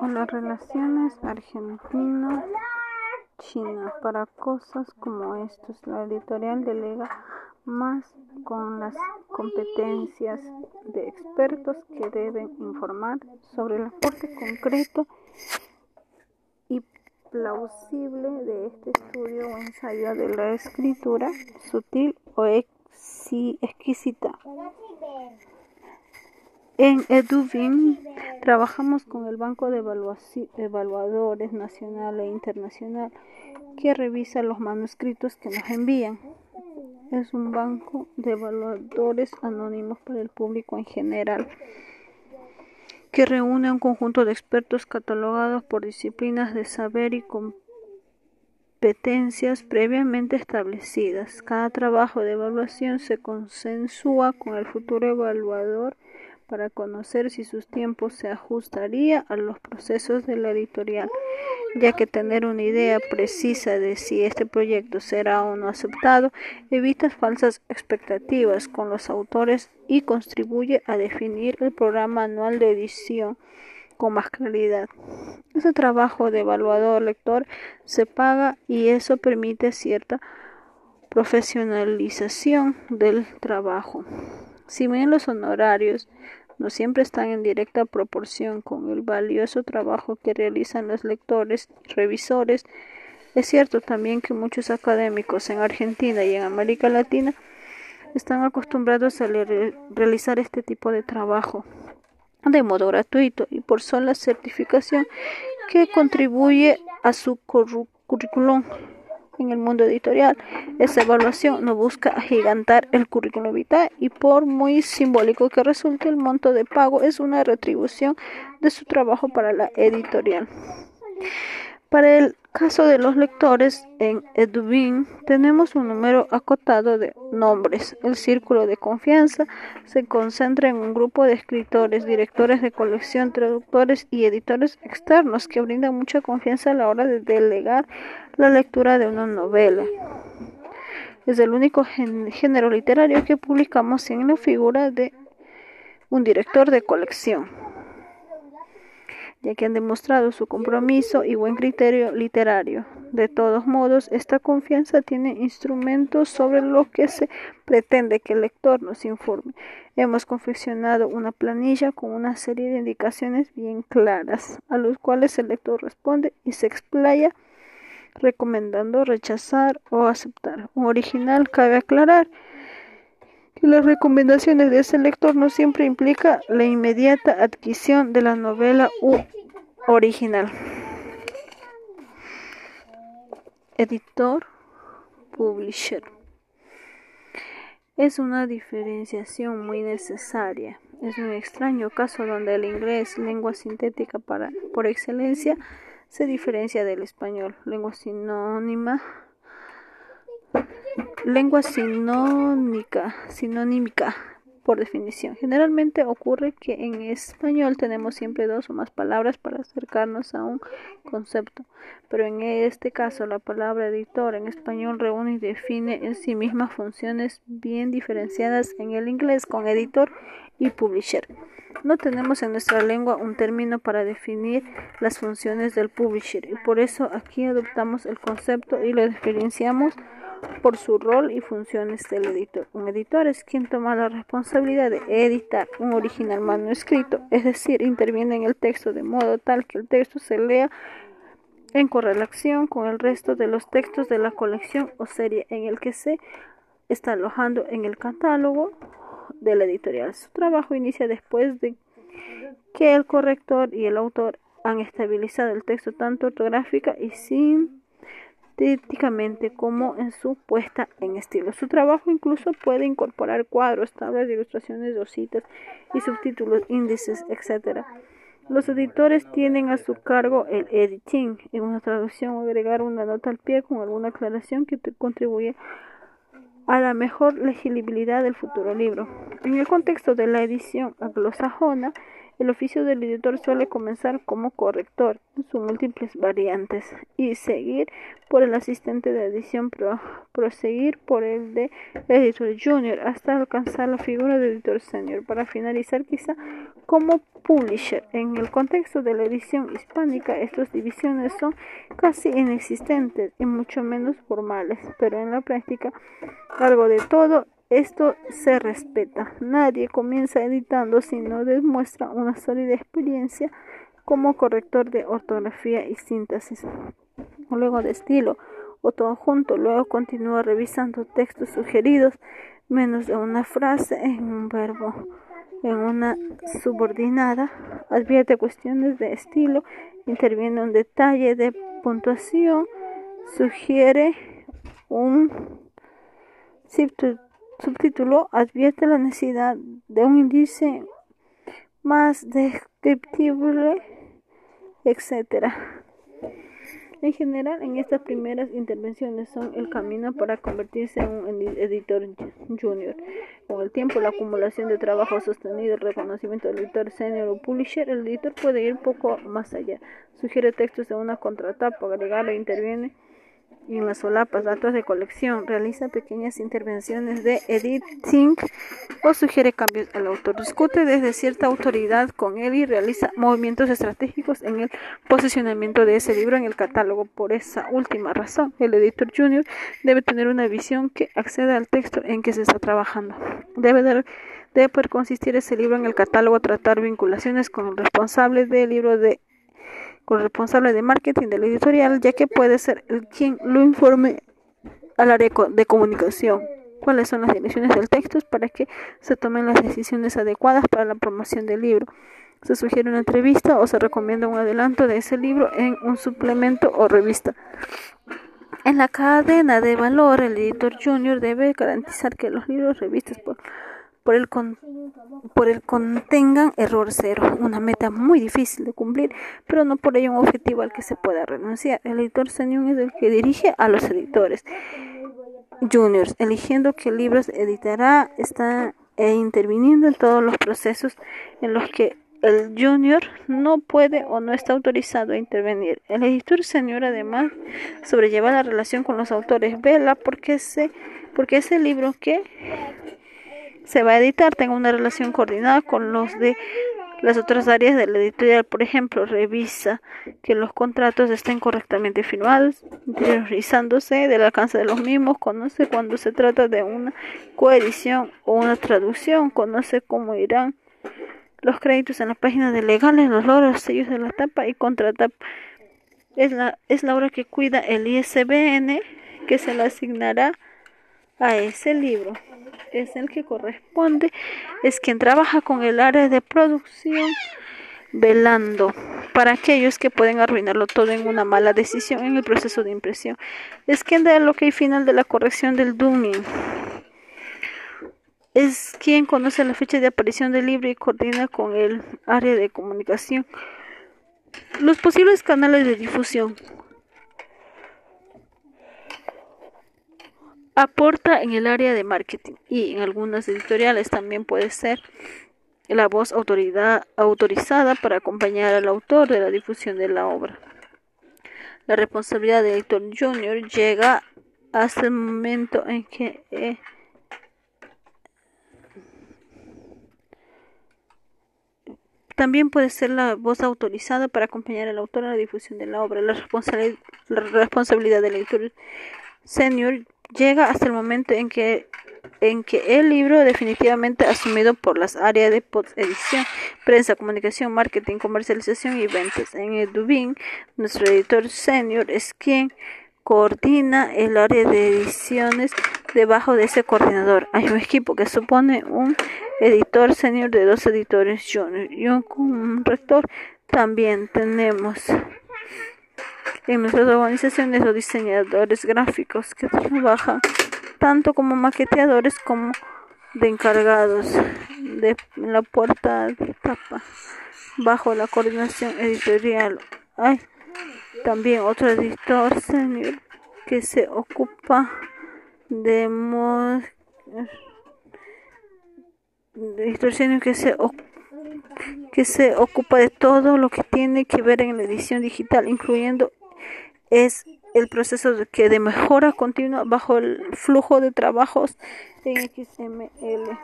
o las relaciones argentino-china. Para cosas como estas, la editorial delega más con las competencias de expertos que deben informar sobre el aporte concreto y plausible de este estudio o ensayo de la escritura sutil o exquisita. En Eduvin trabajamos con el Banco de Evaluadores Nacional e Internacional que revisa los manuscritos que nos envían. Es un banco de evaluadores anónimos para el público en general que reúne un conjunto de expertos catalogados por disciplinas de saber y competencias previamente establecidas. Cada trabajo de evaluación se consensúa con el futuro evaluador para conocer si sus tiempos se ajustaría a los procesos de la editorial, ya que tener una idea precisa de si este proyecto será o no aceptado evita falsas expectativas con los autores y contribuye a definir el programa anual de edición con más claridad. Ese trabajo de evaluador lector se paga y eso permite cierta profesionalización del trabajo. Si bien los honorarios no siempre están en directa proporción con el valioso trabajo que realizan los lectores revisores, es cierto también que muchos académicos en Argentina y en América Latina están acostumbrados a realizar este tipo de trabajo de modo gratuito y por sola certificación que contribuye a su currículum en el mundo editorial. Esa evaluación no busca agigantar el currículum vitae y por muy simbólico que resulte el monto de pago es una retribución de su trabajo para la editorial. Para el caso de los lectores, en Edubin tenemos un número acotado de nombres. El círculo de confianza se concentra en un grupo de escritores, directores de colección, traductores y editores externos que brindan mucha confianza a la hora de delegar la lectura de una novela. Es el único género literario que publicamos sin la figura de un director de colección ya que han demostrado su compromiso y buen criterio literario. De todos modos, esta confianza tiene instrumentos sobre lo que se pretende que el lector nos informe. Hemos confeccionado una planilla con una serie de indicaciones bien claras, a los cuales el lector responde y se explaya recomendando rechazar o aceptar. Un original cabe aclarar que las recomendaciones de ese lector no siempre implica la inmediata adquisición de la novela u original. Editor, publisher. Es una diferenciación muy necesaria. Es un extraño caso donde el inglés, lengua sintética para, por excelencia, se diferencia del español, lengua sinónima Lengua sinónica, sinonímica, por definición. Generalmente ocurre que en español tenemos siempre dos o más palabras para acercarnos a un concepto, pero en este caso la palabra editor en español reúne y define en sí misma funciones bien diferenciadas en el inglés con editor y publisher. No tenemos en nuestra lengua un término para definir las funciones del publisher y por eso aquí adoptamos el concepto y lo diferenciamos por su rol y funciones del editor. Un editor es quien toma la responsabilidad de editar un original manuscrito, es decir, interviene en el texto de modo tal que el texto se lea en correlación con el resto de los textos de la colección o serie en el que se está alojando en el catálogo de la editorial. Su trabajo inicia después de que el corrector y el autor han estabilizado el texto tanto ortográfica y sin como en su puesta en estilo. Su trabajo incluso puede incorporar cuadros, tablas, ilustraciones, dositas y subtítulos, índices, etc. Los editores tienen a su cargo el editing en una traducción o agregar una nota al pie con alguna aclaración que contribuye a la mejor legibilidad del futuro libro. En el contexto de la edición anglosajona, El oficio del editor suele comenzar como corrector en sus múltiples variantes y seguir por el asistente de edición, pro, proseguir por el de editor junior hasta alcanzar la figura de editor senior para finalizar quizá como publisher. En el contexto de la edición hispánica, estas divisiones son casi inexistentes y mucho menos formales, pero en la práctica algo de todo esto se respeta. Nadie comienza editando si no demuestra una sólida experiencia como corrector de ortografía y síntesis. Luego de estilo o todo junto, luego continúa revisando textos sugeridos, menos de una frase en un verbo, en una subordinada, advierte cuestiones de estilo, interviene un detalle de puntuación, sugiere un subtítulo advierte la necesidad de un índice más descriptible, etc. En general, en estas primeras intervenciones son el camino para convertirse en un editor junior. Con el tiempo, la acumulación de trabajo sostenido, el reconocimiento del editor senior o publisher, el editor puede ir poco más allá. Sugiere textos de una contratapa, agregar e interviene en las solapas, datos de colección, realiza pequeñas intervenciones de editing o sugiere cambios al autor, discute desde cierta autoridad con él y realiza movimientos estratégicos en el posicionamiento de ese libro en el catálogo. Por esa última razón, el editor junior debe tener una visión que acceda al texto en que se está trabajando. Debe dar debe poder consistir ese libro en el catálogo, tratar vinculaciones con el responsable del libro de con el responsable de marketing del editorial, ya que puede ser el quien lo informe al área de comunicación cuáles son las direcciones del texto para que se tomen las decisiones adecuadas para la promoción del libro. Se sugiere una entrevista o se recomienda un adelanto de ese libro en un suplemento o revista. En la cadena de valor, el editor junior debe garantizar que los libros revistas por por el, por el contengan error cero, una meta muy difícil de cumplir, pero no por ello un objetivo al que se pueda renunciar. El editor senior es el que dirige a los editores juniors, eligiendo qué libros editará, está e interviniendo en todos los procesos en los que el junior no puede o no está autorizado a intervenir. El editor senior además sobrelleva la relación con los autores, vela porque porque ese libro que se va a editar tenga una relación coordinada con los de las otras áreas de la editorial. Por ejemplo, revisa que los contratos estén correctamente firmados, interiorizándose del alcance de los mismos, conoce cuando se trata de una coedición o una traducción, conoce cómo irán los créditos en las páginas de legales, los logros, sellos de la tapa y contratapa. Es la, es la obra que cuida el ISBN que se le asignará a ese libro es el que corresponde, es quien trabaja con el área de producción velando para aquellos que pueden arruinarlo todo en una mala decisión en el proceso de impresión. Es quien da el ok final de la corrección del dooming. Es quien conoce la fecha de aparición del libro y coordina con el área de comunicación. Los posibles canales de difusión. Aporta en el área de marketing y en algunas editoriales también puede ser la voz autoridad, autorizada para acompañar al autor de la difusión de la obra. La responsabilidad del editor junior llega hasta el momento en que eh, también puede ser la voz autorizada para acompañar al autor en la difusión de la obra. La, la responsabilidad del editor senior llega hasta el momento en que en que el libro definitivamente asumido por las áreas de edición, prensa, comunicación, marketing, comercialización y ventas. En Edubin, nuestro editor senior es quien coordina el área de ediciones debajo de ese coordinador. Hay un equipo que supone un editor senior de dos editores junior y un rector. También tenemos en nuestras organizaciones los diseñadores gráficos que trabajan tanto como maqueteadores como de encargados de la puerta de tapa bajo la coordinación editorial. Hay también otro editor senior que se ocupa de, editor que se que se ocupa de todo lo que tiene que ver en la edición digital, incluyendo es el proceso de, que de mejora continua bajo el flujo de trabajos en XML.